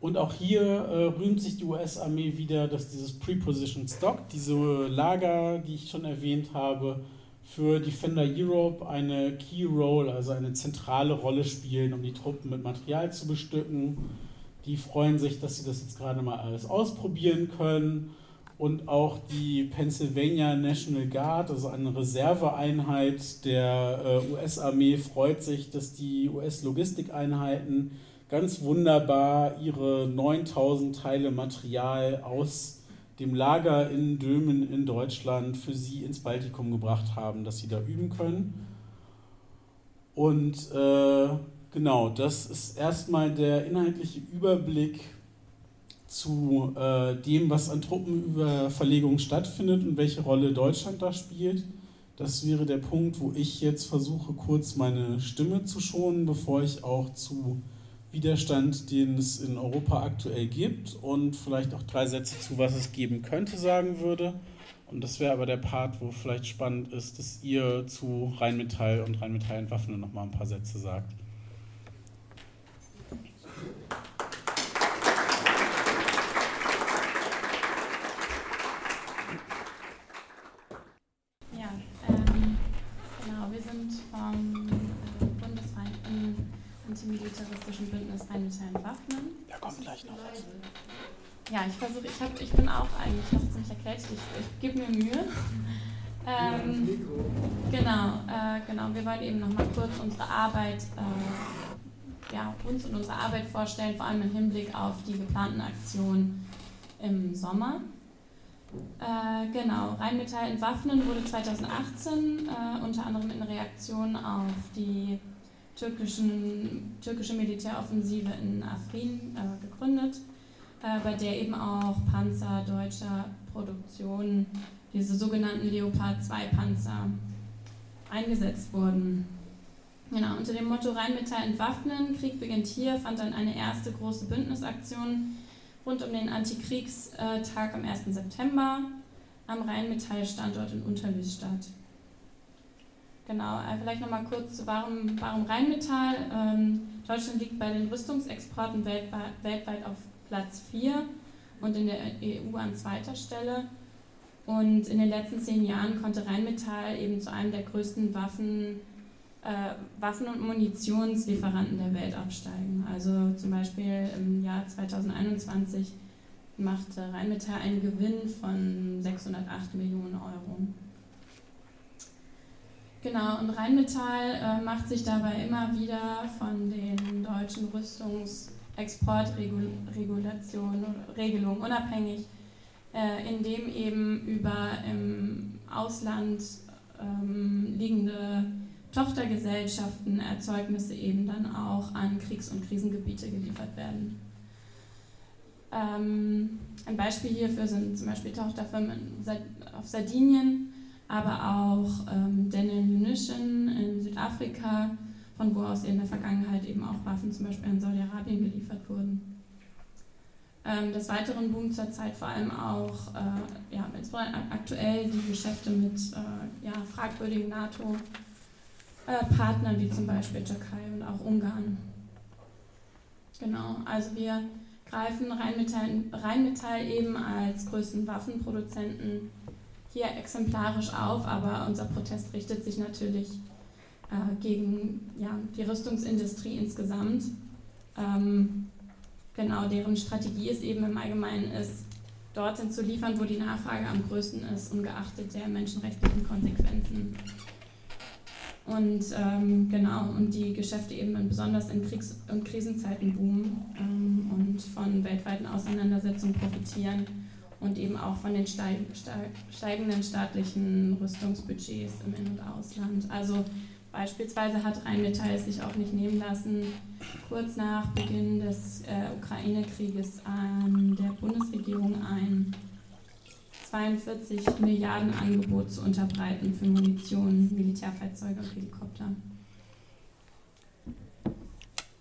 D: Und auch hier äh, rühmt sich die US-Armee wieder, dass dieses Preposition Stock, diese Lager, die ich schon erwähnt habe, für Defender Europe eine Key Role, also eine zentrale Rolle spielen, um die Truppen mit Material zu bestücken. Die freuen sich, dass sie das jetzt gerade mal alles ausprobieren können und auch die Pennsylvania National Guard, also eine Reserveeinheit der äh, US-Armee, freut sich, dass die US-Logistikeinheiten ganz wunderbar ihre 9000 Teile Material aus dem Lager in Dömen in Deutschland für sie ins Baltikum gebracht haben, dass sie da üben können. Und äh, genau, das ist erstmal der inhaltliche Überblick zu äh, dem, was an Truppenüberverlegungen stattfindet und welche Rolle Deutschland da spielt. Das wäre der Punkt, wo ich jetzt versuche, kurz meine Stimme zu schonen, bevor ich auch zu Widerstand, den es in Europa aktuell gibt und vielleicht auch drei Sätze zu, was es geben könnte, sagen würde. Und das wäre aber der Part, wo vielleicht spannend ist, dass ihr zu Rheinmetall und Rheinmetall Entwaffnen noch mal ein paar Sätze sagt. Gleich noch was.
A: Ja, ich versuche, ich, ich bin auch eigentlich noch ziemlich erkältet, ich, ich gebe mir Mühe. Ähm, genau, äh, genau, wir wollen eben nochmal kurz unsere Arbeit, äh, ja, uns und unsere Arbeit vorstellen, vor allem im Hinblick auf die geplanten Aktionen im Sommer. Äh, genau, Rheinmetall entwaffnen wurde 2018 äh, unter anderem in Reaktion auf die türkischen, türkische Militäroffensive in Afrin äh, gegründet, äh, bei der eben auch Panzer deutscher Produktion, diese sogenannten Leopard 2 Panzer, eingesetzt wurden. Genau, unter dem Motto Rheinmetall entwaffnen, Krieg beginnt hier, fand dann eine erste große Bündnisaktion rund um den Antikriegstag am 1. September am Rheinmetall-Standort in Unterlüß statt. Genau, äh, vielleicht nochmal kurz zu warum, warum Rheinmetall. Ähm, Deutschland liegt bei den Rüstungsexporten weltweit, auf Platz 4 und in der EU an zweiter Stelle. Und in den letzten zehn Jahren konnte Rheinmetall eben zu einem der größten Waffen, äh, Waffen- und Munitionslieferanten der Welt aufsteigen. Also zum Beispiel im Jahr 2021 machte Rheinmetall einen Gewinn von 608 Millionen Euro. Genau, und Rheinmetall äh, macht sich dabei immer wieder von den deutschen Rüstungsexportregulationen Regelungen unabhängig, äh, indem eben über im Ausland ähm, liegende Tochtergesellschaften Erzeugnisse eben dann auch an Kriegs- und Krisengebiete geliefert werden. Ähm, ein Beispiel hierfür sind zum Beispiel Tochterfirmen auf Sardinien, aber auch ähm, Daniel Munition in Südafrika, von wo aus in der Vergangenheit eben auch Waffen zum Beispiel an Saudi-Arabien geliefert wurden. Ähm, des Weiteren boomt zurzeit vor allem auch äh, ja, aktuell die Geschäfte mit äh, ja, fragwürdigen NATO-Partnern wie zum Beispiel Türkei und auch Ungarn. Genau, also wir greifen Rheinmetall, Rheinmetall eben als größten Waffenproduzenten hier exemplarisch auf, aber unser Protest richtet sich natürlich äh, gegen ja, die Rüstungsindustrie insgesamt. Ähm, genau, deren Strategie es eben im Allgemeinen ist, dorthin zu liefern, wo die Nachfrage am größten ist, ungeachtet der menschenrechtlichen Konsequenzen. Und ähm, genau, und die Geschäfte eben besonders in Kriegs- und Krisenzeiten boomen ähm, und von weltweiten Auseinandersetzungen profitieren und eben auch von den steigenden staatlichen Rüstungsbudgets im In- und Ausland. Also beispielsweise hat Rheinmetall sich auch nicht nehmen lassen, kurz nach Beginn des äh, Ukraine-Krieges an der Bundesregierung ein 42 Milliarden Angebot zu unterbreiten für Munition, Militärfahrzeuge und Helikopter.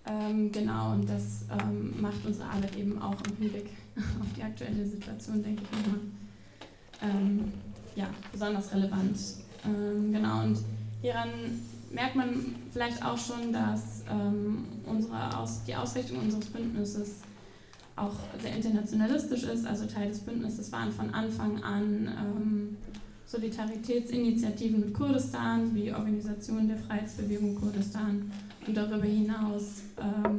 A: Ähm, genau, und das ähm, macht unsere Arbeit eben auch im Hinblick [LAUGHS] auf die aktuelle Situation, denke ich mal, ähm, ja, besonders relevant. Ähm, genau, und hieran merkt man vielleicht auch schon, dass ähm, unsere Aus die Ausrichtung unseres Bündnisses auch sehr internationalistisch ist. Also Teil des Bündnisses waren von Anfang an ähm, Solidaritätsinitiativen mit Kurdistan, wie Organisation der Freiheitsbewegung Kurdistan. Und darüber hinaus ähm,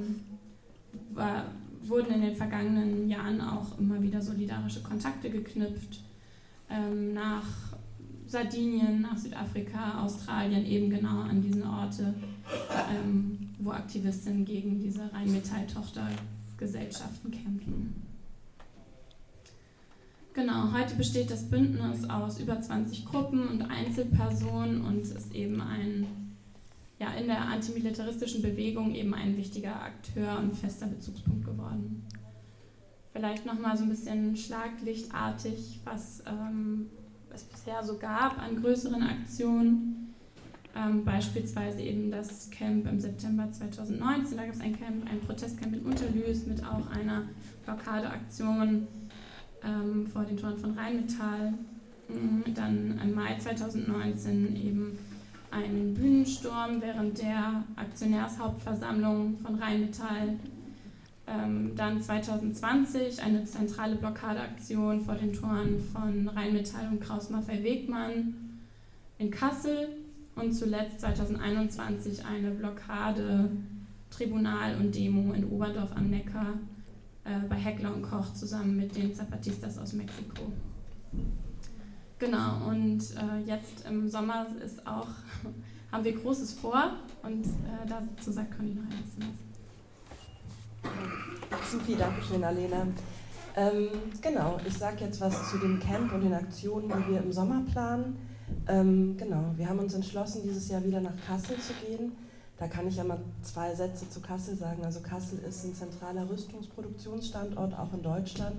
A: vergangenen Jahren auch immer wieder solidarische Kontakte geknüpft ähm, nach Sardinien, nach Südafrika, Australien, eben genau an diesen Orte, ähm, wo Aktivistinnen gegen diese Rheinmetall-Tochter Gesellschaften kämpfen. Genau, heute besteht das Bündnis aus über 20 Gruppen und Einzelpersonen und ist eben ein, ja, in der antimilitaristischen Bewegung eben ein wichtiger Akteur und fester Bezugspunkt geworden. Vielleicht nochmal so ein bisschen schlaglichtartig, was ähm, es bisher so gab an größeren Aktionen. Ähm, beispielsweise eben das Camp im September 2019, da gab es ein Camp, ein Protestcamp in Unterlüß mit auch einer Blockadeaktion ähm, vor den Toren von Rheinmetall. Mhm, dann im Mai 2019 eben ein Bühnensturm während der Aktionärshauptversammlung von Rheinmetall. Ähm, dann 2020 eine zentrale Blockadeaktion vor den Toren von Rheinmetall und Kraus-Maffei-Wegmann in Kassel und zuletzt 2021 eine Blockade, Tribunal und Demo in Oberdorf am Neckar äh, bei Heckler und Koch zusammen mit den Zapatistas aus Mexiko. Genau, und äh, jetzt im Sommer ist auch, [LAUGHS] haben wir Großes vor und äh, dazu sagt Conny noch ein bisschen
C: was. Supi, danke schön, Alena. Ähm, genau, ich sage jetzt was zu dem Camp und den Aktionen, die wir im Sommer planen. Ähm, genau, wir haben uns entschlossen, dieses Jahr wieder nach Kassel zu gehen. Da kann ich ja mal zwei Sätze zu Kassel sagen. Also Kassel ist ein zentraler Rüstungsproduktionsstandort, auch in Deutschland.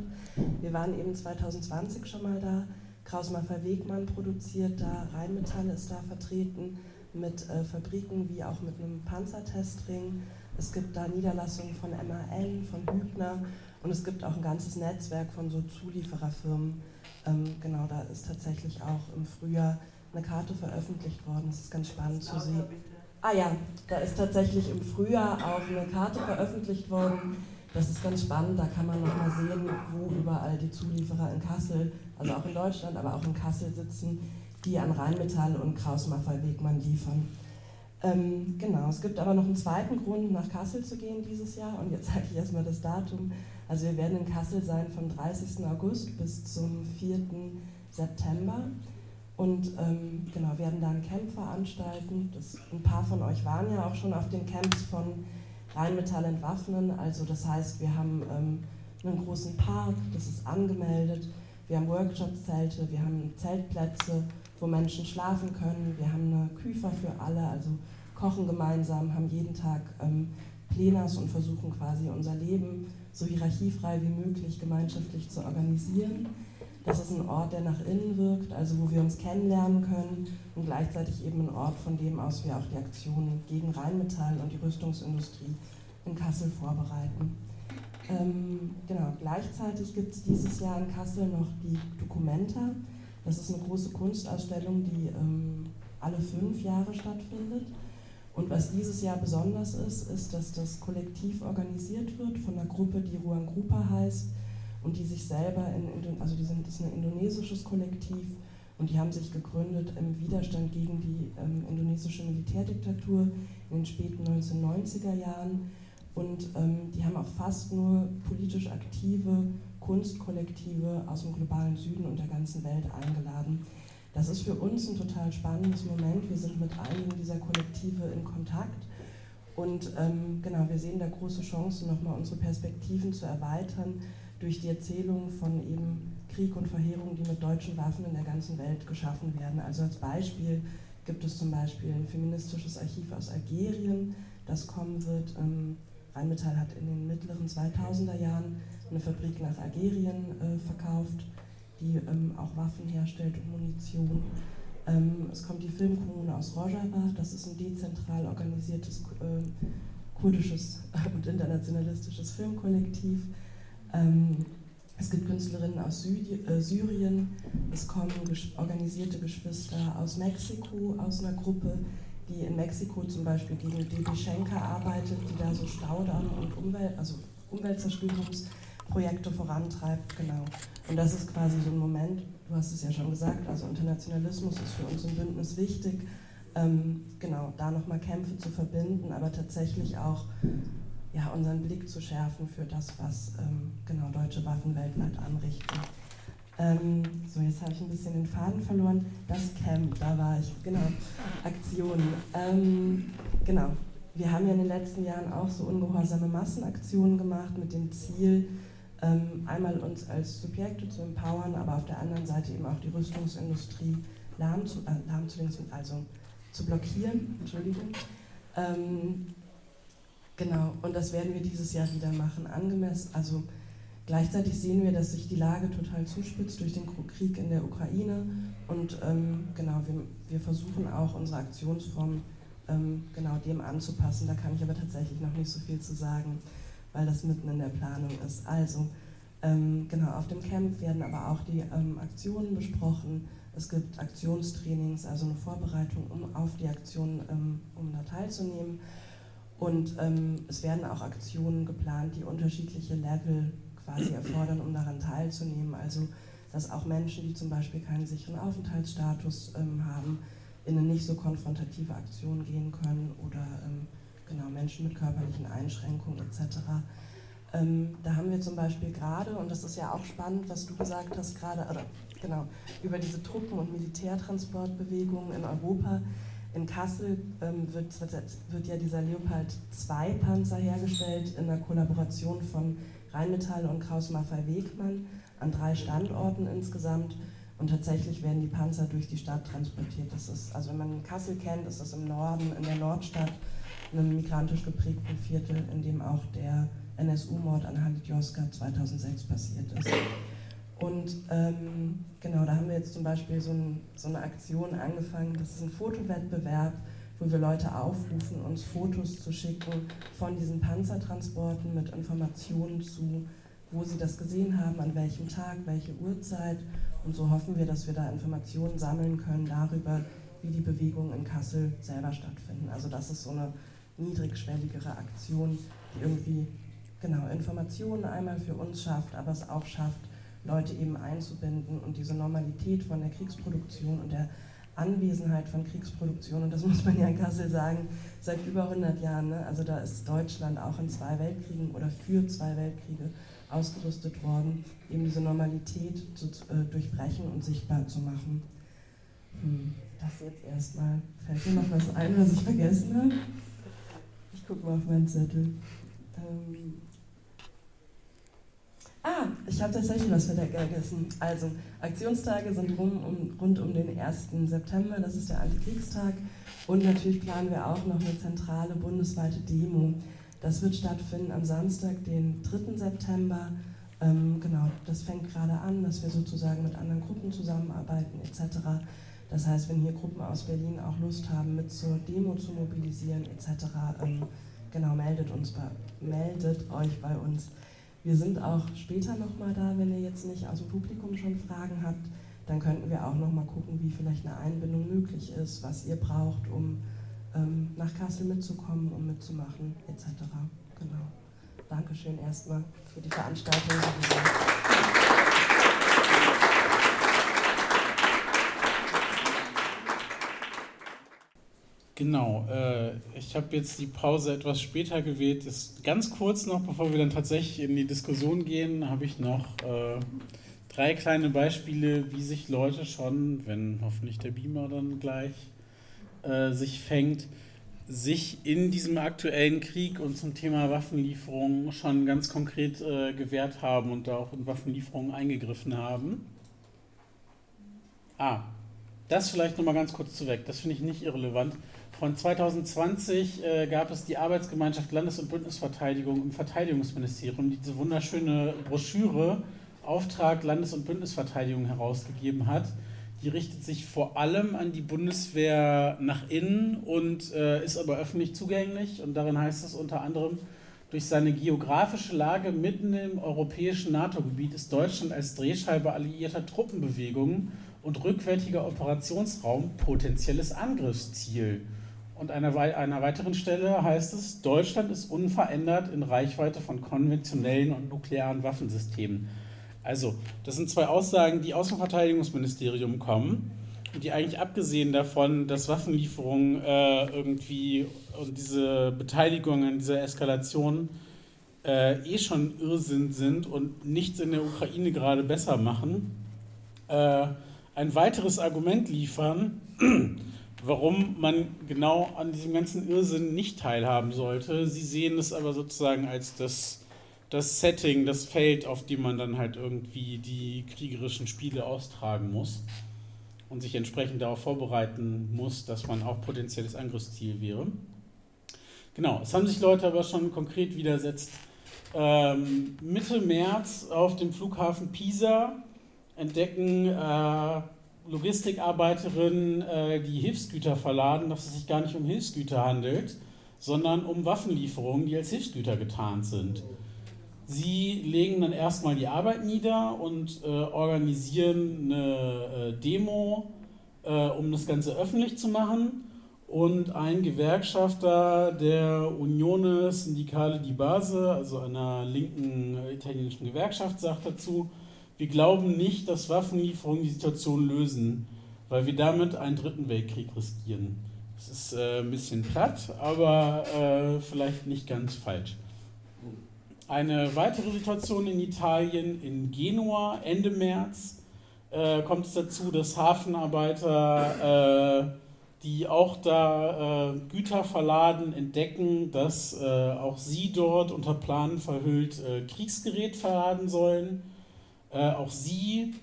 C: Wir waren eben 2020 schon mal da. Kraus-Maffei Wegmann produziert da, Rheinmetall ist da vertreten mit äh, Fabriken wie auch mit einem Panzertestring. Es gibt da Niederlassungen von MAN, von Hübner und es gibt auch ein ganzes Netzwerk von so Zuliefererfirmen, ähm, genau, da ist tatsächlich auch im Frühjahr eine Karte veröffentlicht worden. Das ist ganz spannend zu sehen. Ah ja, da ist tatsächlich im Frühjahr auch eine Karte veröffentlicht worden. Das ist ganz spannend, da kann man nochmal sehen, wo überall die Zulieferer in Kassel, also auch in Deutschland, aber auch in Kassel sitzen, die an Rheinmetall und Kraus-Maffei-Wegmann liefern. Ähm, genau, es gibt aber noch einen zweiten Grund, nach Kassel zu gehen dieses Jahr. Und jetzt sage ich erstmal das Datum. Also wir werden in Kassel sein vom 30. August bis zum 4. September und ähm, genau, werden da ein Camp veranstalten. Das, ein paar von euch waren ja auch schon auf den Camps von Rheinmetall entwaffnen. Also das heißt, wir haben ähm, einen großen Park, das ist angemeldet. Wir haben Workshop-Zelte, wir haben Zeltplätze, wo Menschen schlafen können. Wir haben eine Küfer für alle, also kochen gemeinsam, haben jeden Tag ähm, Plenas und versuchen quasi unser Leben so hierarchiefrei wie möglich gemeinschaftlich zu organisieren. Das ist ein Ort, der nach innen wirkt, also wo wir uns kennenlernen können und gleichzeitig eben ein Ort, von dem aus wir auch die Aktionen gegen Rheinmetall und die Rüstungsindustrie in Kassel vorbereiten. Ähm, genau, gleichzeitig gibt es dieses Jahr in Kassel noch die Documenta. Das ist eine große Kunstausstellung, die ähm, alle fünf Jahre stattfindet. Und was dieses Jahr besonders ist, ist, dass das kollektiv organisiert wird von einer Gruppe, die Ruang Grupa heißt und die sich selber in, also die sind, das ist ein indonesisches Kollektiv und die haben sich gegründet im Widerstand gegen die ähm, indonesische Militärdiktatur in den späten 1990er Jahren Und ähm, die haben auch fast nur politisch aktive Kunstkollektive aus dem globalen Süden und der ganzen Welt eingeladen. Das ist für uns ein total spannendes Moment. Wir sind mit einigen dieser Kollektive in Kontakt und ähm, genau, wir sehen da große Chancen, nochmal unsere Perspektiven zu erweitern durch die Erzählung von eben Krieg und Verheerung, die mit deutschen Waffen in der ganzen Welt geschaffen werden. Also als Beispiel gibt es zum Beispiel ein feministisches Archiv aus Algerien, das kommen wird. Ähm, Rheinmetall hat in den mittleren 2000er Jahren eine Fabrik nach Algerien äh, verkauft, die ähm, auch Waffen herstellt und Munition. Ähm, es kommt die Filmkommune aus Rojava, das ist ein dezentral organisiertes äh, kurdisches [LAUGHS] und internationalistisches Filmkollektiv. Ähm, es gibt Künstlerinnen aus Südi äh, Syrien, es kommen organisierte Geschwister aus Mexiko, aus einer Gruppe, die in Mexiko zum Beispiel gegen Debbie Schenker arbeitet, die da so Staudamm und Umwelt, also Umweltzerstörungsprojekte vorantreibt, genau. Und das ist quasi so ein Moment, du hast es ja schon gesagt, also Internationalismus ist für uns im Bündnis wichtig, ähm, genau, da nochmal Kämpfe zu verbinden, aber tatsächlich auch ja, unseren Blick zu schärfen für das, was ähm, genau deutsche Waffen weltweit anrichten. Ähm, so, jetzt habe ich ein bisschen den Faden verloren. Das Camp, da war ich, genau. Aktionen. Ähm, genau. Wir haben ja in den letzten Jahren auch so ungehorsame Massenaktionen gemacht mit dem Ziel, einmal uns als Subjekte zu empowern, aber auf der anderen Seite eben auch die Rüstungsindustrie lahm zu, äh, lahm also zu blockieren. Entschuldigung. Ähm, genau, und das werden wir dieses Jahr wieder machen. Angemessen, also gleichzeitig sehen wir, dass sich die Lage total zuspitzt durch den Krieg in der Ukraine und ähm, genau, wir, wir versuchen auch unsere Aktionsform ähm, genau dem anzupassen. Da kann ich aber tatsächlich noch nicht so viel zu sagen weil das mitten in der Planung ist. Also, ähm, genau, auf dem Camp werden aber auch die ähm, Aktionen besprochen. Es gibt Aktionstrainings, also eine Vorbereitung um, auf die Aktionen, ähm, um da teilzunehmen. Und ähm, es werden auch Aktionen geplant, die unterschiedliche Level quasi erfordern, um daran teilzunehmen. Also, dass auch Menschen, die zum Beispiel keinen sicheren Aufenthaltsstatus ähm, haben, in eine nicht so konfrontative Aktion gehen können oder ähm, genau, Menschen mit körperlichen Einschränkungen etc. Ähm, da haben wir zum Beispiel gerade, und das ist ja auch spannend, was du gesagt hast, gerade, oder genau, über diese Truppen- und Militärtransportbewegungen in Europa. In Kassel ähm, wird, wird ja dieser Leopard 2 Panzer hergestellt in der Kollaboration von Rheinmetall und Kraus Maffei Wegmann an drei Standorten insgesamt. Und tatsächlich werden die Panzer durch die Stadt transportiert. Das ist, also wenn man Kassel kennt, ist das im Norden, in der Nordstadt einem migrantisch geprägten Viertel, in dem auch der NSU-Mord an Halit Joska 2006 passiert ist. Und ähm, genau, da haben wir jetzt zum Beispiel so, ein, so, eine Aktion angefangen, das ist ein Fotowettbewerb, wo wir Leute aufrufen, uns Fotos zu schicken von diesen Panzertransporten mit Informationen zu, wo sie das gesehen haben, an welchem Tag, welche Uhrzeit. Und so hoffen wir, dass wir da Informationen sammeln können darüber, wie die Bewegungen in Kassel selber stattfinden. Also das ist so eine niedrigschwelligere Aktion, die irgendwie genau Informationen einmal für uns schafft, aber es auch schafft, Leute eben einzubinden und diese Normalität von der Kriegsproduktion und der Anwesenheit von Kriegsproduktion, und das muss man ja in Kassel sagen, seit über 100 Jahren, ne? also da ist Deutschland auch in zwei Weltkriegen oder für zwei Weltkriege ausgerüstet worden, eben diese Normalität zu äh, durchbrechen und sichtbar zu machen. Hm, das jetzt erstmal. Fällt mir noch was ein, was ich vergessen habe? Ich gucke mal auf meinen Zettel. Ähm ah, ich habe tatsächlich was vergessen. Also, Aktionstage sind rum, um, rund um den 1. September, das ist der Antikriegstag. Und natürlich planen wir auch noch eine zentrale bundesweite Demo. Das wird stattfinden am Samstag, den 3. September. Ähm, genau, das fängt gerade an, dass wir sozusagen mit anderen Gruppen zusammenarbeiten etc. Das heißt, wenn hier Gruppen aus Berlin auch Lust haben, mit zur Demo zu mobilisieren etc., ähm, genau, meldet, uns bei, meldet euch bei uns. Wir sind auch später nochmal da, wenn ihr jetzt nicht aus dem Publikum schon Fragen habt. Dann könnten wir auch nochmal gucken, wie vielleicht eine Einbindung möglich ist, was ihr braucht, um ähm, nach Kassel mitzukommen, um mitzumachen etc. Genau. Dankeschön erstmal für die Veranstaltung.
D: Genau, äh, ich habe jetzt die Pause etwas später gewählt. Ist ganz kurz noch, bevor wir dann tatsächlich in die Diskussion gehen, habe ich noch äh, drei kleine Beispiele, wie sich Leute schon, wenn hoffentlich der Beamer dann gleich äh, sich fängt, sich in diesem aktuellen Krieg und zum Thema Waffenlieferungen schon ganz konkret äh, gewehrt haben und da auch in Waffenlieferungen eingegriffen haben. Ah, das vielleicht nochmal ganz kurz zu weg, das finde ich nicht irrelevant. Von 2020 äh, gab es die Arbeitsgemeinschaft Landes- und Bündnisverteidigung im Verteidigungsministerium, die diese wunderschöne Broschüre Auftrag Landes- und Bündnisverteidigung herausgegeben hat. Die richtet sich vor allem an die Bundeswehr nach innen und äh, ist aber öffentlich zugänglich. Und darin heißt es unter anderem, durch seine geografische Lage mitten im europäischen NATO-Gebiet ist Deutschland als Drehscheibe alliierter Truppenbewegungen und rückwärtiger Operationsraum potenzielles Angriffsziel. Und an einer, einer weiteren Stelle heißt es, Deutschland ist unverändert in Reichweite von konventionellen und nuklearen Waffensystemen. Also, das sind zwei Aussagen, die aus dem Verteidigungsministerium kommen und die eigentlich abgesehen davon, dass Waffenlieferungen äh, irgendwie und diese Beteiligung an dieser Eskalation äh, eh schon Irrsinn sind und nichts in der Ukraine gerade besser machen, äh, ein weiteres Argument liefern, warum man genau an diesem ganzen Irrsinn nicht teilhaben sollte. Sie sehen es aber sozusagen als das, das Setting, das Feld, auf dem man dann halt irgendwie die kriegerischen Spiele austragen muss und sich entsprechend darauf vorbereiten muss, dass man auch potenzielles Angriffsziel wäre. Genau, es haben sich Leute aber schon konkret widersetzt. Ähm, Mitte März auf dem Flughafen Pisa entdecken äh, Logistikarbeiterinnen, äh, die Hilfsgüter verladen, dass es sich gar nicht um Hilfsgüter handelt, sondern um Waffenlieferungen, die als Hilfsgüter getarnt sind. Sie legen dann erstmal die Arbeit nieder und äh, organisieren eine äh, Demo, äh, um das Ganze öffentlich zu machen. Und ein Gewerkschafter der Unione Sindicale di Base, also einer linken äh, italienischen Gewerkschaft, sagt dazu, wir glauben nicht, dass Waffenlieferungen die Situation lösen, weil wir damit einen dritten Weltkrieg riskieren. Das ist äh, ein bisschen platt, aber äh, vielleicht nicht ganz falsch. Eine weitere Situation in Italien, in Genua, Ende März, äh, kommt es dazu, dass Hafenarbeiter, äh, die auch da äh, Güter verladen, entdecken, dass äh, auch sie dort unter Planen verhüllt Kriegsgerät verladen sollen äh, auch sie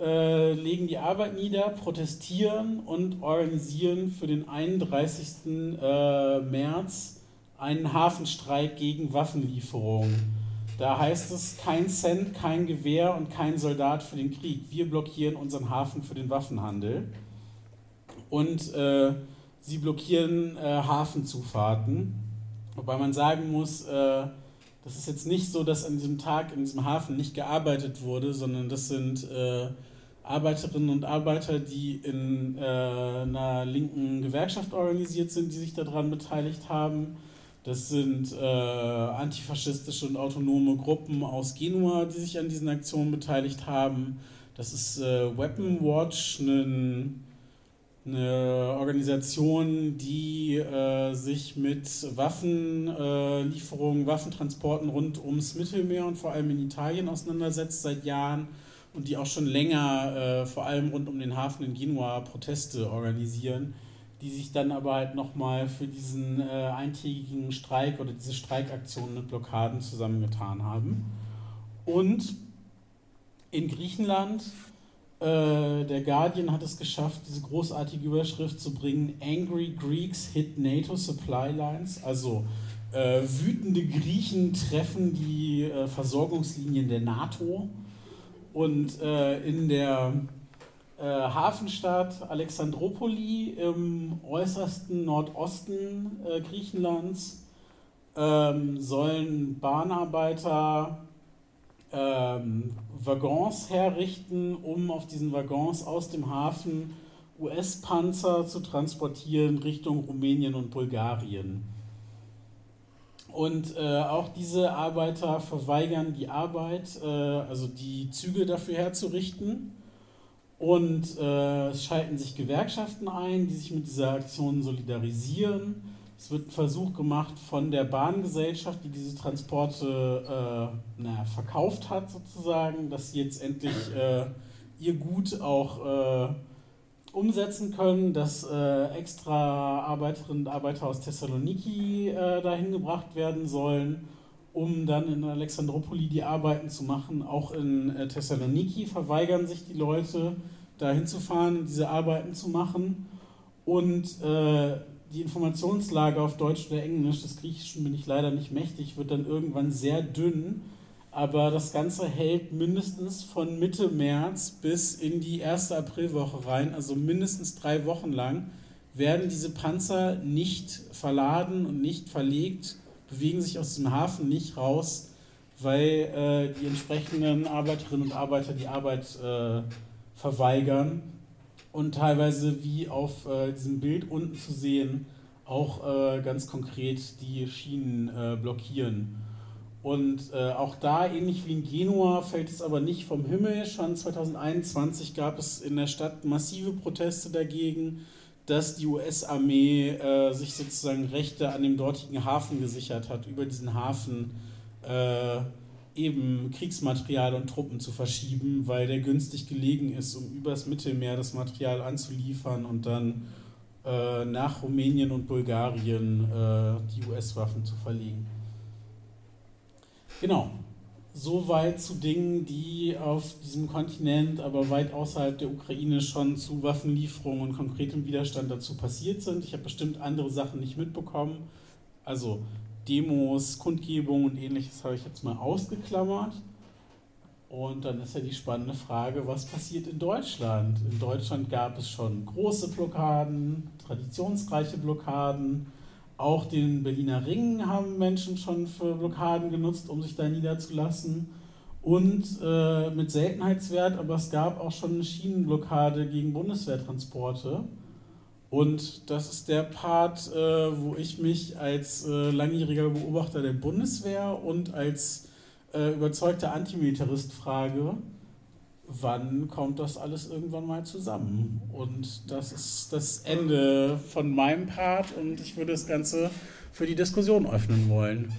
D: äh, legen die Arbeit nieder, protestieren und organisieren für den 31. Äh, März einen Hafenstreik gegen Waffenlieferungen. Da heißt es kein Cent, kein Gewehr und kein Soldat für den Krieg. Wir blockieren unseren Hafen für den Waffenhandel. Und äh, sie blockieren äh, Hafenzufahrten. Wobei man sagen muss, äh, das ist jetzt nicht so, dass an diesem Tag in diesem Hafen nicht gearbeitet wurde, sondern das sind äh, Arbeiterinnen und Arbeiter, die in äh, einer linken Gewerkschaft organisiert sind, die sich daran beteiligt haben. Das sind äh, antifaschistische und autonome Gruppen aus Genua, die sich an diesen Aktionen beteiligt haben. Das ist äh, Weapon Watch, ein eine Organisation, die äh, sich mit Waffenlieferungen, äh, Waffentransporten rund ums Mittelmeer und vor allem in Italien auseinandersetzt seit Jahren und die auch schon länger äh, vor allem rund um den Hafen in Genua Proteste organisieren, die sich dann aber halt nochmal für diesen äh, eintägigen Streik oder diese Streikaktionen mit Blockaden zusammengetan haben. Und in Griechenland äh, der Guardian hat es geschafft, diese großartige Überschrift zu bringen: Angry Greeks hit NATO Supply Lines. Also äh, wütende Griechen treffen die äh, Versorgungslinien der NATO. Und äh, in der äh, Hafenstadt Alexandropoli im äußersten Nordosten Griechenlands ähm, sollen Bahnarbeiter ähm, Waggons herrichten, um auf diesen Waggons aus dem Hafen US-Panzer zu transportieren Richtung Rumänien und Bulgarien. Und äh, auch diese Arbeiter verweigern die Arbeit, äh, also die Züge dafür herzurichten. Und äh, es schalten sich Gewerkschaften ein, die sich mit dieser Aktion solidarisieren. Es wird ein Versuch gemacht von der Bahngesellschaft, die diese Transporte äh, naja, verkauft hat, sozusagen, dass sie jetzt endlich äh, ihr Gut auch äh, umsetzen können, dass äh, extra Arbeiterinnen und Arbeiter aus Thessaloniki äh, dahin gebracht werden sollen, um dann in Alexandropoli die Arbeiten zu machen. Auch in äh, Thessaloniki verweigern sich die Leute, dahin zu fahren, diese Arbeiten zu machen. Und die Informationslage auf Deutsch oder Englisch, des Griechischen bin ich leider nicht mächtig, wird dann irgendwann sehr dünn. Aber das Ganze hält mindestens von Mitte März bis in die erste Aprilwoche rein, also mindestens drei Wochen lang, werden diese Panzer nicht verladen und nicht verlegt, bewegen sich aus dem Hafen nicht raus, weil äh, die entsprechenden Arbeiterinnen und Arbeiter die Arbeit äh, verweigern und teilweise wie auf äh, diesem Bild unten zu sehen, auch äh, ganz konkret die Schienen äh, blockieren. Und äh, auch da, ähnlich wie in Genua, fällt es aber nicht vom Himmel. Schon 2021 gab es in der Stadt massive Proteste dagegen, dass die US-Armee äh, sich sozusagen Rechte an dem dortigen Hafen gesichert hat, über diesen Hafen äh, eben Kriegsmaterial und Truppen zu verschieben, weil der günstig gelegen ist, um übers Mittelmeer das Material anzuliefern und dann äh, nach Rumänien und Bulgarien äh, die US-Waffen zu verlegen. Genau, soweit zu Dingen, die auf diesem Kontinent, aber weit außerhalb der Ukraine schon zu Waffenlieferungen und konkretem Widerstand dazu passiert sind. Ich habe bestimmt andere Sachen nicht mitbekommen. Also Demos, Kundgebungen und ähnliches habe ich jetzt mal ausgeklammert. Und dann ist ja die spannende Frage, was passiert in Deutschland? In Deutschland gab es schon große Blockaden, traditionsreiche Blockaden. Auch den Berliner Ring haben Menschen schon für Blockaden genutzt, um sich da niederzulassen. Und äh, mit Seltenheitswert, aber es gab auch schon eine Schienenblockade gegen Bundeswehrtransporte. Und das ist der Part, äh, wo ich mich als äh, langjähriger Beobachter der Bundeswehr und als äh, überzeugter Antimilitarist frage, wann kommt das alles irgendwann mal zusammen? Und das ist das Ende von meinem Part und ich würde das Ganze für die Diskussion öffnen wollen.